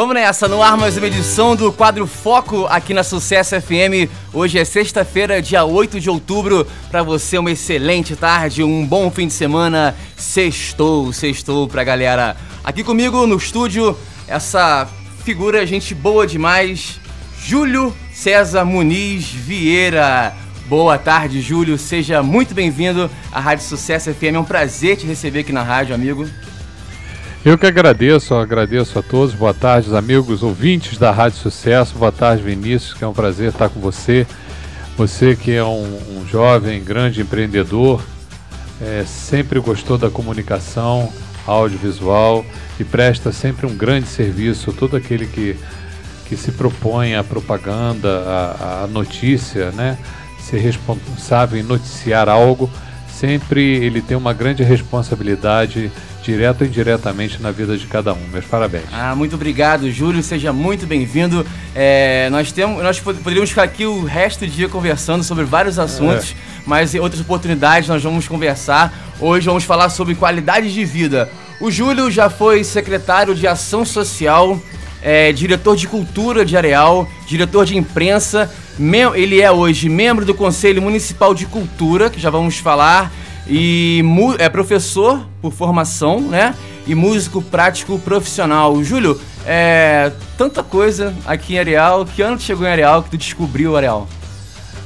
Vamos nessa, no ar mais uma edição do quadro Foco aqui na Sucesso FM. Hoje é sexta-feira, dia 8 de outubro. Para você, uma excelente tarde, um bom fim de semana. Sextou, sextou pra galera. Aqui comigo no estúdio, essa figura, gente boa demais, Júlio César Muniz Vieira. Boa tarde, Júlio. Seja muito bem-vindo à Rádio Sucesso FM. É um prazer te receber aqui na rádio, amigo. Eu que agradeço, agradeço a todos. Boa tarde, amigos ouvintes da Rádio Sucesso. Boa tarde, Vinícius, que é um prazer estar com você. Você que é um, um jovem, grande empreendedor, é, sempre gostou da comunicação audiovisual e presta sempre um grande serviço. Todo aquele que, que se propõe à propaganda, à, à notícia, né? ser responsável em noticiar algo, sempre ele tem uma grande responsabilidade direto ou indiretamente na vida de cada um. Meus parabéns. Ah, muito obrigado, Júlio. Seja muito bem-vindo. É, nós temos, nós poderíamos ficar aqui o resto do dia conversando sobre vários assuntos, é. mas em outras oportunidades nós vamos conversar. Hoje vamos falar sobre qualidade de vida. O Júlio já foi secretário de Ação Social, é, diretor de Cultura de Areal, diretor de imprensa. Ele é hoje membro do Conselho Municipal de Cultura, que já vamos falar e é professor por formação, né? E músico prático profissional. Júlio, é tanta coisa aqui em Areal. Que ano tu chegou em Areal que tu descobriu Areal?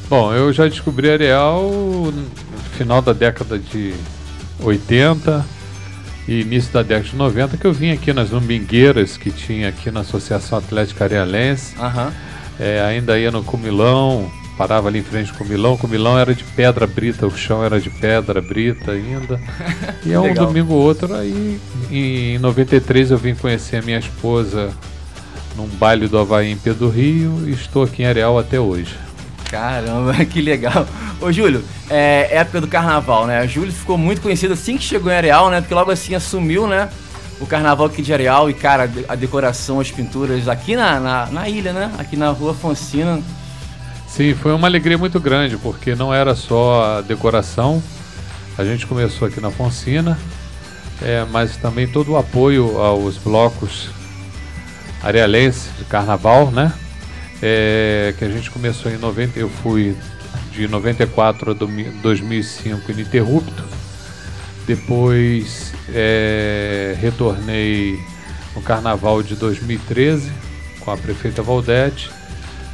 Bom, eu já descobri Areal no final da década de 80 e início da década de 90 que eu vim aqui nas Umbingueiras que tinha aqui na Associação Atlética Arealense. Uhum. É, ainda ia no Cumilão, parava ali em frente com o Milão. Com o Milão era de pedra brita, o chão era de pedra brita ainda. E é um Legal. domingo ou outro. Aí em 93 eu vim conhecer a minha esposa num baile do Havaí em Pedro Rio e estou aqui em Areal até hoje. Caramba, que legal. Ô Júlio, é época do carnaval, né? O Júlio ficou muito conhecido assim que chegou em Areal, né? Porque logo assim assumiu, né? O carnaval aqui de Areal e, cara, a decoração, as pinturas aqui na, na, na ilha, né? Aqui na rua Fonsina Sim, foi uma alegria muito grande, porque não era só a decoração. A gente começou aqui na Fonsina, é, mas também todo o apoio aos blocos arealenses de carnaval, né? É, que a gente começou em 90, eu fui de 94 a 2005 ininterrupto. Depois é, retornei no carnaval de 2013 com a prefeita Valdete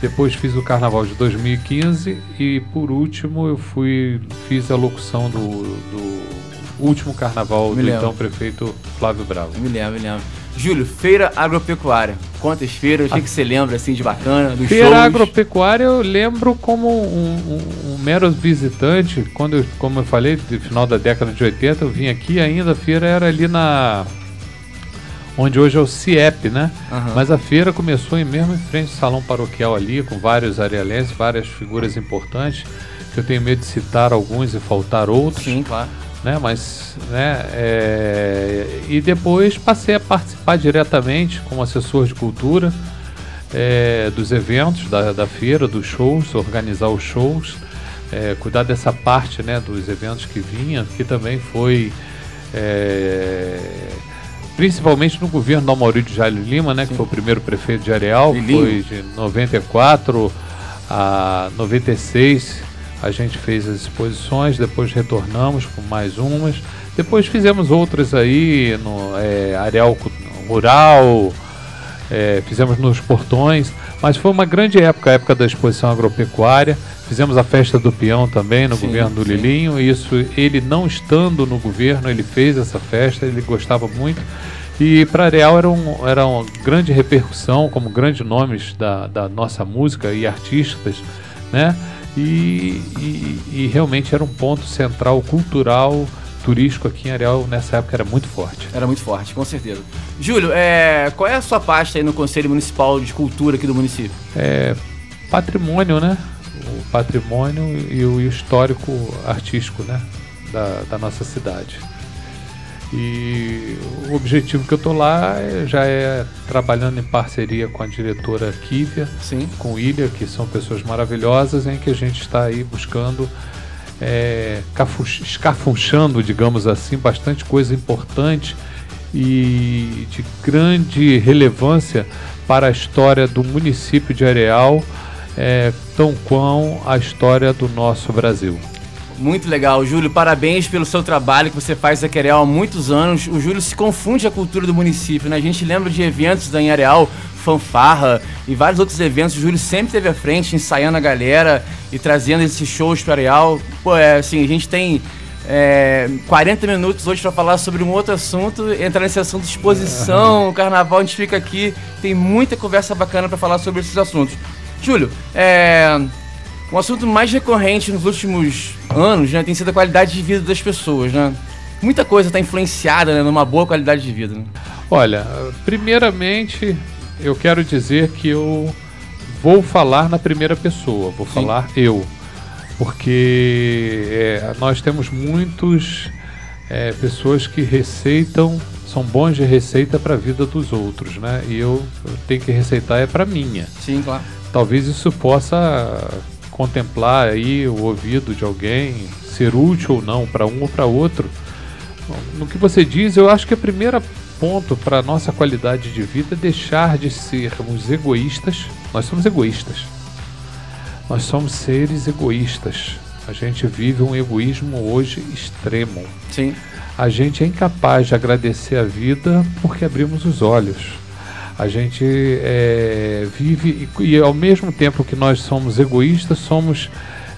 depois fiz o carnaval de 2015 e por último eu fui fiz a locução do, do último carnaval me do lembro. então prefeito Flávio Bravo. Me lembro, me lembro. Júlio, feira agropecuária. Quantas feiras? O que, que você lembra assim de bacana? Dos feira shows? agropecuária eu lembro como um, um, um, mero visitante. Quando eu, como eu falei, no final da década de 80, eu vim aqui ainda, a feira era ali na onde hoje é o CIEP, né? Uhum. Mas a feira começou em mesmo em frente ao salão paroquial ali, com vários arealenses, várias figuras importantes, que eu tenho medo de citar alguns e faltar outros. Sim, claro. Né, mas, né, é, e depois passei a participar diretamente como assessor de cultura é, dos eventos da, da feira, dos shows, organizar os shows, é, cuidar dessa parte né, dos eventos que vinha, que também foi é, principalmente no governo do Maurício Jair Lima, né, que foi o primeiro prefeito de Areal, foi de 94 a 96. A gente fez as exposições, depois retornamos com mais umas. Depois fizemos outras aí no é, Areal Rural, é, fizemos nos portões, mas foi uma grande época, a época da exposição agropecuária. Fizemos a festa do peão também no sim, governo do sim. Lilinho. Isso, ele não estando no governo, ele fez essa festa, ele gostava muito. E para Areal era, um, era uma grande repercussão, como grandes nomes da, da nossa música e artistas, né? E, e, e, realmente era um ponto central cultural, turístico aqui em Areal nessa época era muito forte. Era muito forte, com certeza. Júlio, é, qual é a sua pasta aí no Conselho Municipal de Cultura aqui do município? É, patrimônio, né? o patrimônio e o histórico artístico né, da, da nossa cidade. E o objetivo que eu estou lá é, já é trabalhando em parceria com a diretora Kívia, Sim. com Ilha, que são pessoas maravilhosas, em que a gente está aí buscando, é, escafunchando, digamos assim, bastante coisa importante e de grande relevância para a história do município de Areal, é, tão quão a história do nosso Brasil. Muito legal, Júlio. Parabéns pelo seu trabalho que você faz aqui Areal há muitos anos. O Júlio se confunde a cultura do município, né? A gente lembra de eventos da em Areal, fanfarra e vários outros eventos. O Júlio sempre esteve à frente, ensaiando a galera e trazendo esses shows para Areal. Pô, é assim, a gente tem é, 40 minutos hoje para falar sobre um outro assunto, entrar nesse assunto de exposição, carnaval, a gente fica aqui, tem muita conversa bacana para falar sobre esses assuntos. Júlio, é, um assunto mais recorrente nos últimos anos né, tem sido a qualidade de vida das pessoas, né? Muita coisa está influenciada né, numa boa qualidade de vida. Né? Olha, primeiramente eu quero dizer que eu vou falar na primeira pessoa, vou Sim. falar eu porque é, nós temos muitos é, pessoas que receitam, são bons de receita para a vida dos outros, né? E eu, eu tenho que receitar é para minha. Sim, claro. Talvez isso possa contemplar aí o ouvido de alguém, ser útil ou não para um ou para outro. No que você diz, eu acho que o primeiro ponto para a nossa qualidade de vida é deixar de sermos egoístas. Nós somos egoístas nós somos seres egoístas. A gente vive um egoísmo hoje extremo. Sim. A gente é incapaz de agradecer a vida porque abrimos os olhos. A gente é, vive e, e, ao mesmo tempo que nós somos egoístas, somos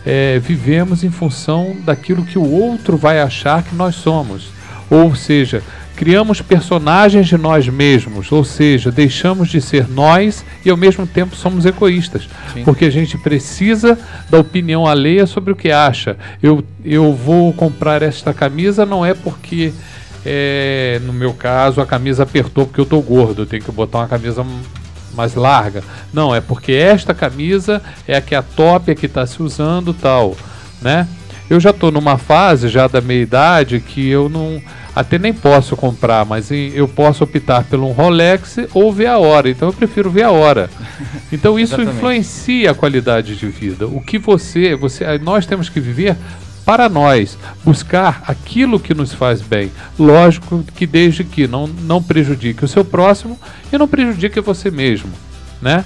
é, vivemos em função daquilo que o outro vai achar que nós somos. Ou seja, criamos personagens de nós mesmos, ou seja, deixamos de ser nós e ao mesmo tempo somos egoístas, Sim. porque a gente precisa da opinião alheia sobre o que acha. Eu, eu vou comprar esta camisa não é porque, é, no meu caso, a camisa apertou porque eu estou gordo, eu tenho que botar uma camisa mais larga. Não, é porque esta camisa é a que é a top, é a que está se usando tal, né? Eu já estou numa fase já da meia idade que eu não até nem posso comprar, mas eu posso optar pelo um Rolex ou ver a hora. Então eu prefiro ver a hora. Então isso influencia a qualidade de vida. O que você, você, nós temos que viver para nós, buscar aquilo que nos faz bem. Lógico que desde que não, não prejudique o seu próximo e não prejudique você mesmo, né?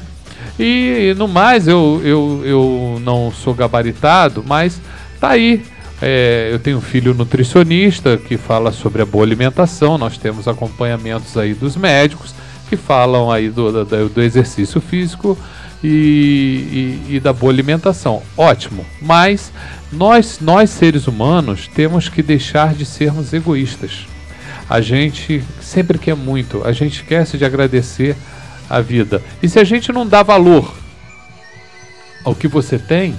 E no mais, eu, eu, eu não sou gabaritado, mas tá aí é, eu tenho um filho nutricionista que fala sobre a boa alimentação. Nós temos acompanhamentos aí dos médicos que falam aí do, do, do exercício físico e, e, e, da boa alimentação. Ótimo, mas nós, nós seres humanos temos que deixar de sermos egoístas. A gente sempre quer muito, a gente esquece de agradecer a vida. E se a gente não dá valor ao que você tem,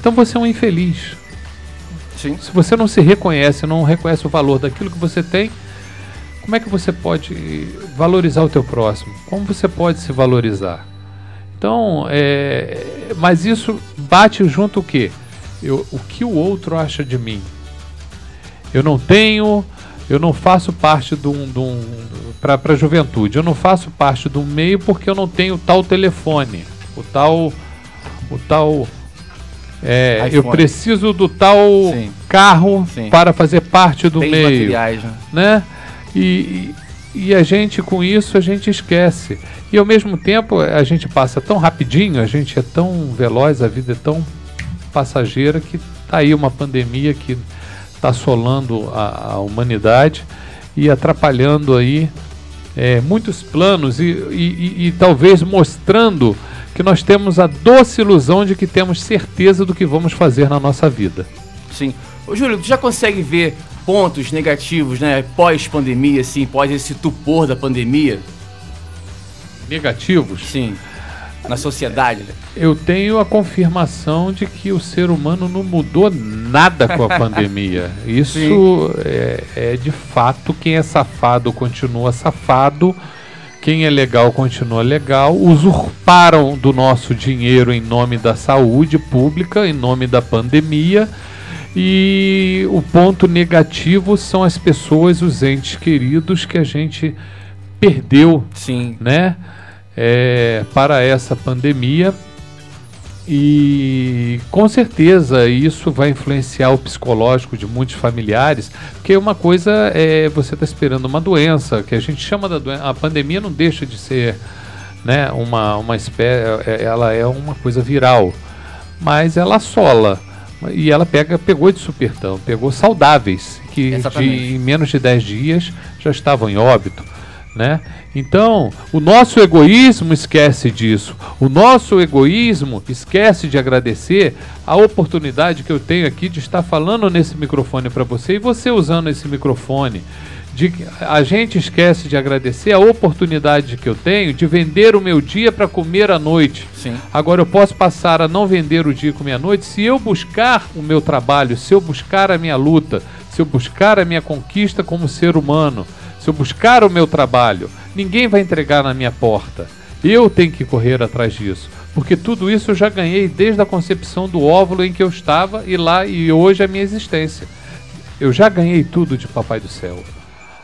então você é um infeliz. Sim. Se você não se reconhece, não reconhece o valor daquilo que você tem, como é que você pode valorizar o teu próximo? Como você pode se valorizar? Então, é, mas isso bate junto o quê? Eu, o que o outro acha de mim? Eu não tenho, eu não faço parte de um, um para a juventude, eu não faço parte do meio porque eu não tenho tal telefone, o tal, o tal é, eu preciso do tal Sim. carro Sim. para fazer parte do Tem meio. Materiais, né? né? E, e a gente, com isso, a gente esquece. E ao mesmo tempo, a gente passa tão rapidinho, a gente é tão veloz, a vida é tão passageira que tá aí uma pandemia que está assolando a, a, humanidade e atrapalhando aí é, muitos planos e, e, e, e talvez mostrando que nós temos a doce ilusão de que temos certeza do que vamos fazer na nossa vida. Sim. Ô, Júlio, tu já consegue ver pontos negativos, né, pós-pandemia, assim, pós esse tupor da pandemia? Negativos? Sim. Na sociedade. Eu tenho a confirmação de que o ser humano não mudou nada com a pandemia. Isso é, é de fato quem é safado continua safado quem é legal continua legal. Usurparam do nosso dinheiro em nome da saúde pública, em nome da pandemia. E o ponto negativo são as pessoas, os entes queridos que a gente perdeu, Sim. né? É, para essa pandemia. e com certeza isso vai influenciar o psicológico de muitos familiares, porque uma coisa é você estar tá esperando uma doença, que a gente chama da doença. A pandemia não deixa de ser né, uma, uma espécie, é, ela é uma coisa viral, mas ela assola. E ela pega, pegou de supertão, pegou saudáveis, que de, em menos de 10 dias já estavam em óbito. Né? Então, o nosso egoísmo esquece disso. O nosso egoísmo esquece de agradecer a oportunidade que eu tenho aqui de estar falando nesse microfone para você e você usando esse microfone. De, a gente esquece de agradecer a oportunidade que eu tenho de vender o meu dia para comer à noite. Sim. Agora eu posso passar a não vender o dia e comer à noite se eu buscar o meu trabalho, se eu buscar a minha luta, se eu buscar a minha conquista como ser humano se eu buscar o meu trabalho, ninguém vai entregar na minha porta. Eu tenho que correr atrás disso, porque tudo isso eu já ganhei desde a concepção do óvulo em que eu estava e lá e hoje a minha existência. Eu já ganhei tudo de Papai do Céu.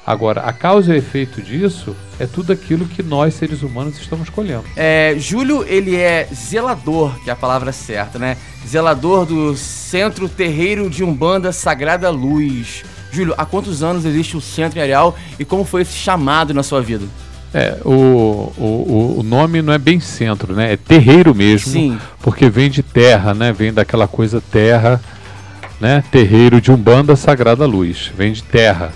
Agora, a causa e o efeito disso é tudo aquilo que nós, seres humanos, estamos colhendo. É, Júlio, ele é zelador, que é a palavra certa, né? Zelador do Centro Terreiro de Umbanda Sagrada Luz. Júlio, há quantos anos existe o Centro em Areal e como foi esse chamado na sua vida? É, o, o, o nome não é bem centro, né? É terreiro mesmo. Sim. Porque vem de terra, né? Vem daquela coisa terra, né? Terreiro de Umbanda Sagrada Luz. Vem de terra.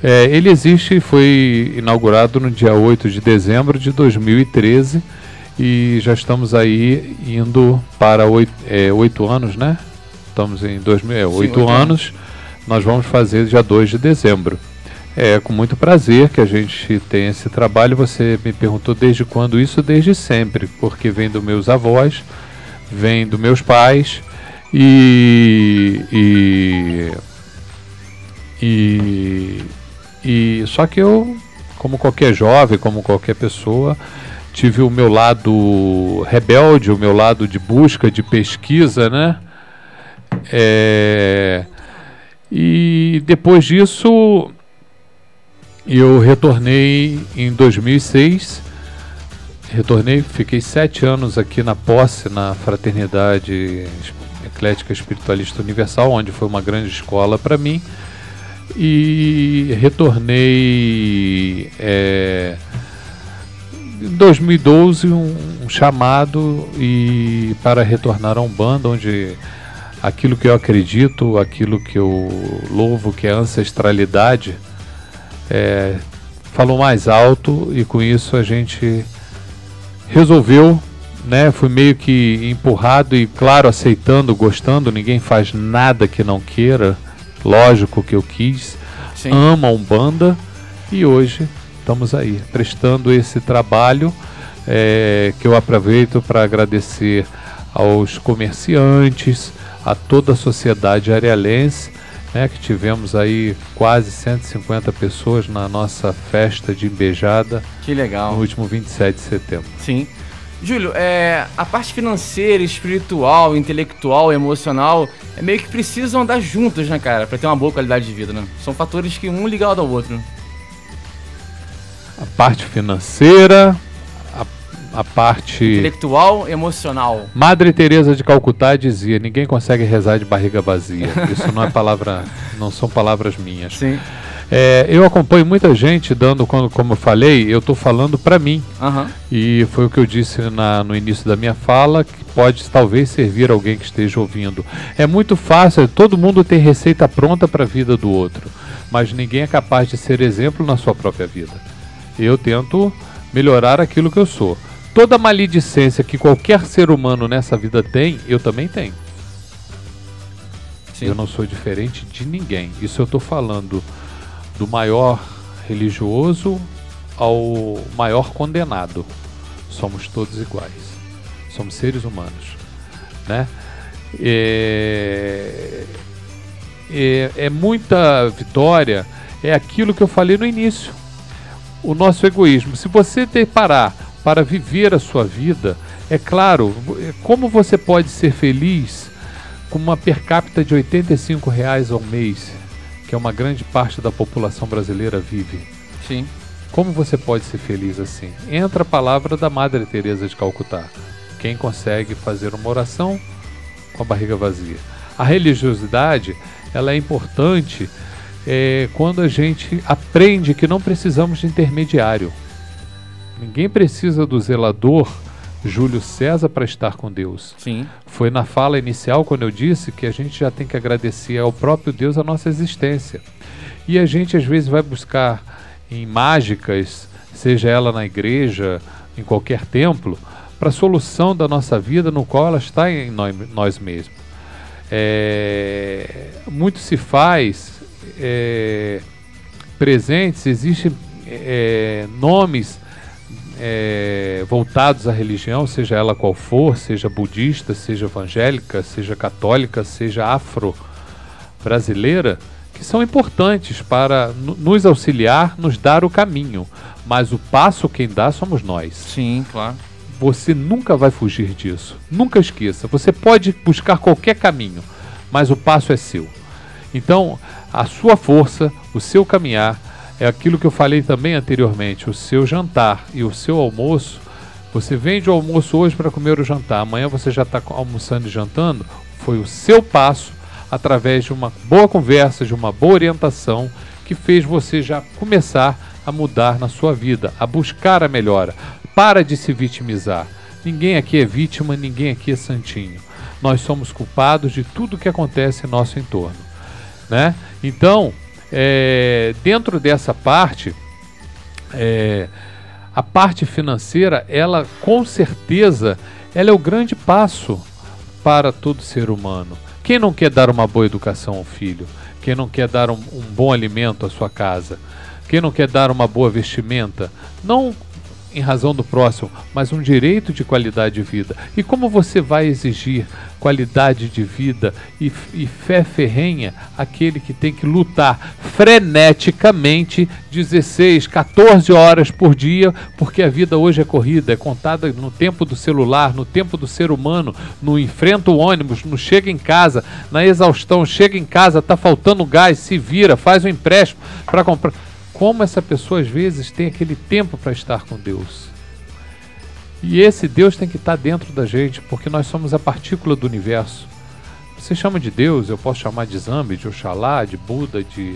É, ele existe e foi inaugurado no dia 8 de dezembro de 2013 e já estamos aí indo para oito, é, oito anos, né? Estamos em 2000, é, anos nós vamos fazer dia 2 de dezembro. É com muito prazer que a gente tem esse trabalho. Você me perguntou desde quando isso? Desde sempre, porque vem dos meus avós, vem dos meus pais e, e, e, e só que eu, como qualquer jovem, como qualquer pessoa, tive o meu lado rebelde, o meu lado de busca, de pesquisa, né? É, e depois disso, eu retornei em 2006. Retornei, fiquei sete anos aqui na posse, na Fraternidade Eclética Espiritualista Universal, onde foi uma grande escola para mim. E retornei é, em 2012 um, um chamado e para retornar a Umbanda, onde aquilo que eu acredito, aquilo que eu louvo, que é a ancestralidade, é, falou mais alto e com isso a gente resolveu, né? Fui meio que empurrado e claro aceitando, gostando. Ninguém faz nada que não queira. Lógico que eu quis. Sim. Ama Umbanda e hoje estamos aí prestando esse trabalho é, que eu aproveito para agradecer aos comerciantes, a toda a sociedade arealense, né, que tivemos aí quase 150 pessoas na nossa festa de Embejada. Que legal. No último 27 de setembro. Sim. Júlio, é, a parte financeira, espiritual, intelectual, emocional, é meio que precisam andar juntas, né, cara, para ter uma boa qualidade de vida, né? São fatores que um ligado ao outro. A parte financeira, a parte intelectual, emocional. Madre Teresa de Calcutá dizia: "Ninguém consegue rezar de barriga vazia". Isso não é palavra, não são palavras minhas. Sim. É, eu acompanho muita gente dando, quando, como eu falei, eu estou falando para mim. Uhum. E foi o que eu disse na, no início da minha fala, que pode talvez servir alguém que esteja ouvindo. É muito fácil, todo mundo tem receita pronta para a vida do outro, mas ninguém é capaz de ser exemplo na sua própria vida. Eu tento melhorar aquilo que eu sou toda maledicência que qualquer ser humano nessa vida tem, eu também tenho. Sim. Eu não sou diferente de ninguém. Isso eu estou falando do maior religioso ao maior condenado. Somos todos iguais. Somos seres humanos, né? É, é, é muita vitória. É aquilo que eu falei no início. O nosso egoísmo. Se você parar para viver a sua vida. É claro, como você pode ser feliz com uma per capita de 85 reais ao mês, que é uma grande parte da população brasileira vive? Sim. Como você pode ser feliz assim? Entra a palavra da Madre Teresa de Calcutá. quem consegue fazer uma oração com a barriga vazia. A religiosidade ela é importante é, quando a gente aprende que não precisamos de intermediário. Ninguém precisa do zelador Júlio César para estar com Deus. Sim. Foi na fala inicial quando eu disse que a gente já tem que agradecer ao próprio Deus a nossa existência. E a gente às vezes vai buscar em mágicas, seja ela na igreja, em qualquer templo, para a solução da nossa vida no qual ela está em nós, mesmos. É, muito se faz é, presentes, existem é, nomes é, voltados à religião, seja ela qual for, seja budista, seja evangélica, seja católica, seja afro-brasileira, que são importantes para nos auxiliar, nos dar o caminho. Mas o passo quem dá somos nós. Sim, claro. Você nunca vai fugir disso. Nunca esqueça. Você pode buscar qualquer caminho, mas o passo é seu. Então, a sua força, o seu caminhar, é aquilo que eu falei também anteriormente: o seu jantar e o seu almoço. Você vende o almoço hoje para comer o jantar, amanhã você já está almoçando e jantando. Foi o seu passo, através de uma boa conversa, de uma boa orientação, que fez você já começar a mudar na sua vida, a buscar a melhora. Para de se vitimizar. Ninguém aqui é vítima, ninguém aqui é santinho. Nós somos culpados de tudo que acontece em nosso entorno. Né? Então, é, dentro dessa parte, é, a parte financeira, ela com certeza, ela é o grande passo para todo ser humano. Quem não quer dar uma boa educação ao filho? Quem não quer dar um, um bom alimento à sua casa? Quem não quer dar uma boa vestimenta? Não em razão do próximo, mas um direito de qualidade de vida. E como você vai exigir qualidade de vida e, e fé ferrenha aquele que tem que lutar freneticamente 16, 14 horas por dia, porque a vida hoje é corrida, é contada no tempo do celular, no tempo do ser humano, no enfrenta o ônibus, no chega em casa, na exaustão, chega em casa, tá faltando gás, se vira, faz um empréstimo para comprar como essa pessoa às vezes tem aquele tempo para estar com Deus. E esse Deus tem que estar dentro da gente, porque nós somos a partícula do universo. Você chama de Deus, eu posso chamar de Zambi, de Oxalá, de Buda, de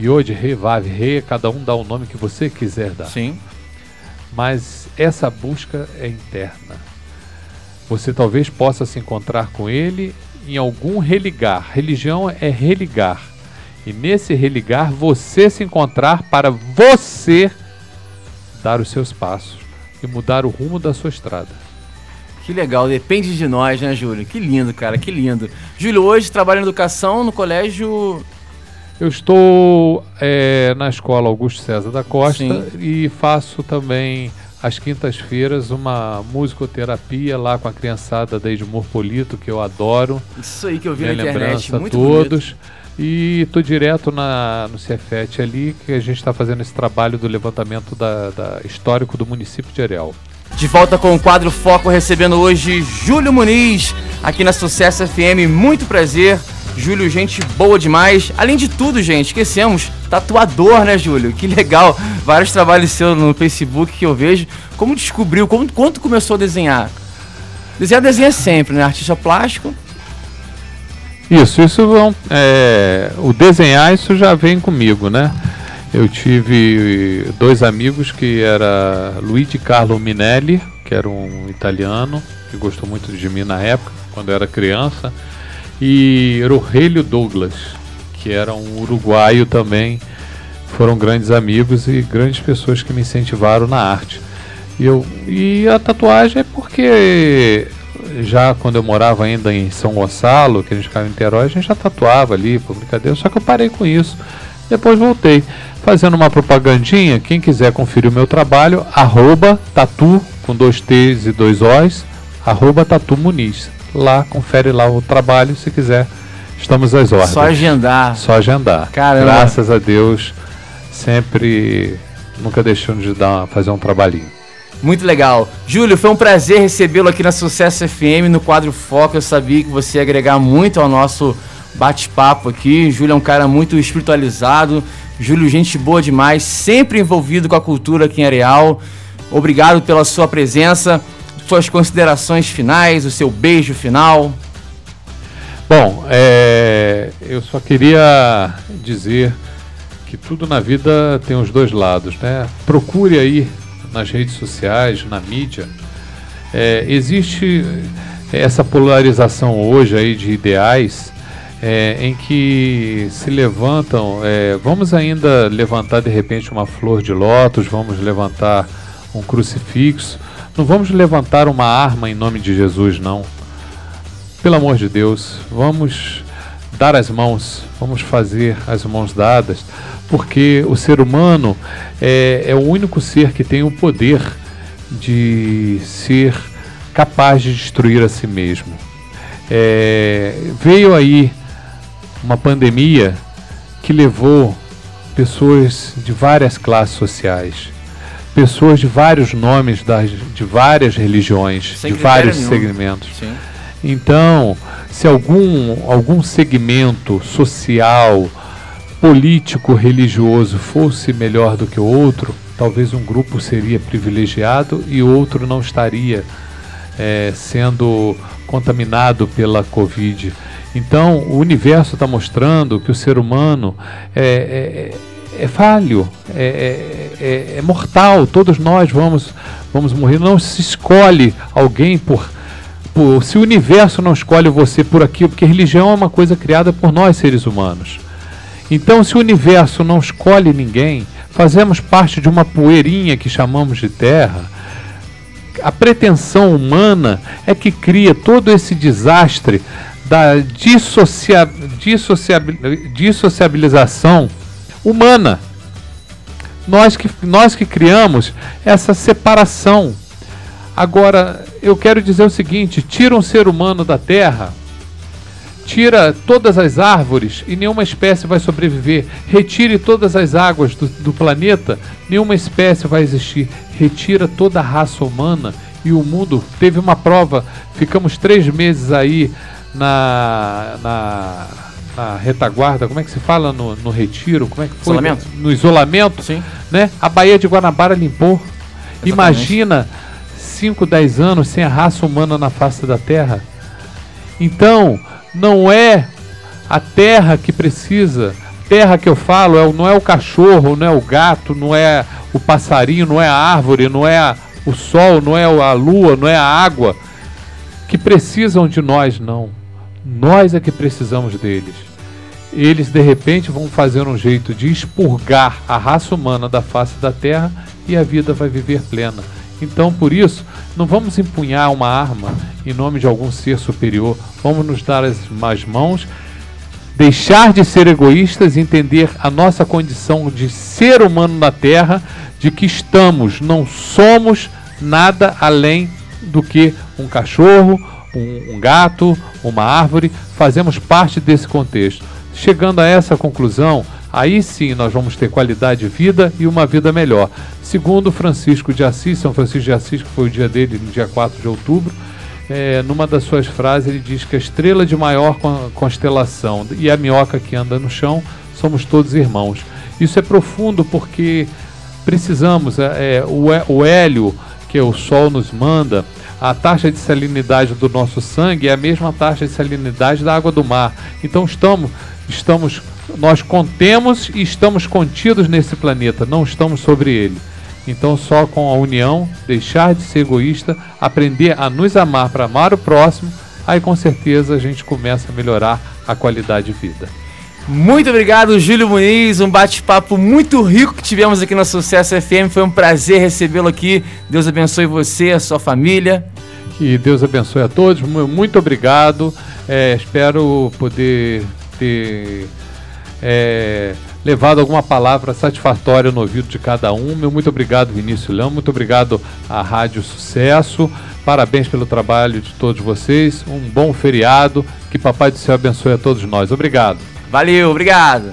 Yod, Re, Vav, Re, cada um dá o nome que você quiser dar. Sim. Mas essa busca é interna. Você talvez possa se encontrar com ele em algum religar. Religião é religar. E nesse religar, você se encontrar para você dar os seus passos e mudar o rumo da sua estrada. Que legal, depende de nós, né, Júlio? Que lindo, cara, que lindo. Júlio, hoje trabalha em educação no colégio. Eu estou é, na escola Augusto César da Costa Sim. e faço também às quintas-feiras uma musicoterapia lá com a criançada da Edmur Polito, que eu adoro. Isso aí que eu vi Minha na internet, muito todos. Bonito. E estou direto na, no Cefet ali, que a gente está fazendo esse trabalho do levantamento da, da, histórico do município de Areal. De volta com o quadro Foco, recebendo hoje Júlio Muniz, aqui na Sucesso FM. Muito prazer. Júlio, gente boa demais. Além de tudo, gente, esquecemos, tatuador, né, Júlio? Que legal. Vários trabalhos seus no Facebook que eu vejo. Como descobriu, como, quando começou a desenhar? Desenhar desenha sempre, né? Artista plástico. Isso, isso é, o desenhar isso já vem comigo, né? Eu tive dois amigos que era Luigi Carlo Minelli, que era um italiano que gostou muito de mim na época, quando eu era criança, e Rogelio Douglas, que era um uruguaio também. Foram grandes amigos e grandes pessoas que me incentivaram na arte. Eu, e a tatuagem é porque já quando eu morava ainda em São Gonçalo, que a gente ficava em Niterói, a gente já tatuava ali, por brincadeira, só que eu parei com isso. Depois voltei. Fazendo uma propagandinha, quem quiser conferir o meu trabalho, arroba tatu, com dois T's e dois O's, arroba tatu Muniz. Lá, confere lá o trabalho, se quiser, estamos às ordens. Só agendar. Só agendar. Caramba. Graças a Deus, sempre, nunca deixando de dar, fazer um trabalhinho. Muito legal. Júlio, foi um prazer recebê-lo aqui na Sucesso FM, no quadro Foco. Eu sabia que você ia agregar muito ao nosso bate-papo aqui. Júlio é um cara muito espiritualizado. Júlio, gente boa demais, sempre envolvido com a cultura aqui em Areal. Obrigado pela sua presença. suas considerações finais, o seu beijo final. Bom, é, eu só queria dizer que tudo na vida tem os dois lados, né? Procure aí nas redes sociais, na mídia. É, existe essa polarização hoje aí de ideais é, em que se levantam. É, vamos ainda levantar de repente uma flor de lótus, vamos levantar um crucifixo. Não vamos levantar uma arma em nome de Jesus, não. Pelo amor de Deus, vamos dar as mãos, vamos fazer as mãos dadas, porque o ser humano é, é o único ser que tem o poder de ser capaz de destruir a si mesmo. É, veio aí uma pandemia que levou pessoas de várias classes sociais, pessoas de vários nomes, das, de várias religiões, Sem de vários nenhum. segmentos. Sim. Então, se algum, algum segmento social, político, religioso fosse melhor do que o outro, talvez um grupo seria privilegiado e outro não estaria é, sendo contaminado pela Covid. Então, o universo está mostrando que o ser humano é, é, é falho, é, é, é, é mortal. Todos nós vamos, vamos morrer. Não se escolhe alguém por Tipo, se o universo não escolhe você por aquilo, porque religião é uma coisa criada por nós seres humanos. Então, se o universo não escolhe ninguém, fazemos parte de uma poeirinha que chamamos de terra. A pretensão humana é que cria todo esse desastre da dissocia, dissociabilização humana. Nós que, nós que criamos essa separação Agora, eu quero dizer o seguinte: tira um ser humano da Terra, tira todas as árvores e nenhuma espécie vai sobreviver. Retire todas as águas do, do planeta, nenhuma espécie vai existir. Retira toda a raça humana e o mundo. Teve uma prova, ficamos três meses aí na, na, na retaguarda, como é que se fala no, no retiro? Como é que foi? Isolamento. No isolamento, Sim. né? A Baía de Guanabara limpou. Exatamente. Imagina 5, 10 anos sem a raça humana na face da Terra. Então, não é a terra que precisa. Terra que eu falo é, não é o cachorro, não é o gato, não é o passarinho, não é a árvore, não é a, o sol, não é a lua, não é a água que precisam de nós, não. Nós é que precisamos deles. Eles de repente vão fazer um jeito de expurgar a raça humana da face da terra e a vida vai viver plena. Então, por isso, não vamos empunhar uma arma em nome de algum ser superior. Vamos nos dar as mais mãos, deixar de ser egoístas, entender a nossa condição de ser humano na Terra, de que estamos, não somos nada além do que um cachorro, um, um gato, uma árvore. Fazemos parte desse contexto. Chegando a essa conclusão, aí sim nós vamos ter qualidade de vida e uma vida melhor. Segundo Francisco de Assis, São Francisco de Assis, que foi o dia dele, no dia 4 de outubro, é, numa das suas frases ele diz que a estrela de maior constelação e a minhoca que anda no chão somos todos irmãos. Isso é profundo porque precisamos, é, é o, o hélio que o Sol nos manda, a taxa de salinidade do nosso sangue é a mesma taxa de salinidade da água do mar. Então estamos, estamos nós contemos e estamos contidos nesse planeta, não estamos sobre ele. Então, só com a união, deixar de ser egoísta, aprender a nos amar para amar o próximo, aí com certeza a gente começa a melhorar a qualidade de vida. Muito obrigado, Júlio Muniz. Um bate-papo muito rico que tivemos aqui na Sucesso FM. Foi um prazer recebê-lo aqui. Deus abençoe você, a sua família. Que Deus abençoe a todos. Muito obrigado. É, espero poder ter é, levado alguma palavra satisfatória no ouvido de cada um. Meu muito obrigado, Vinícius Leão. Muito obrigado à Rádio Sucesso. Parabéns pelo trabalho de todos vocês. Um bom feriado. Que Papai do Céu abençoe a todos nós. Obrigado. Valeu, obrigado.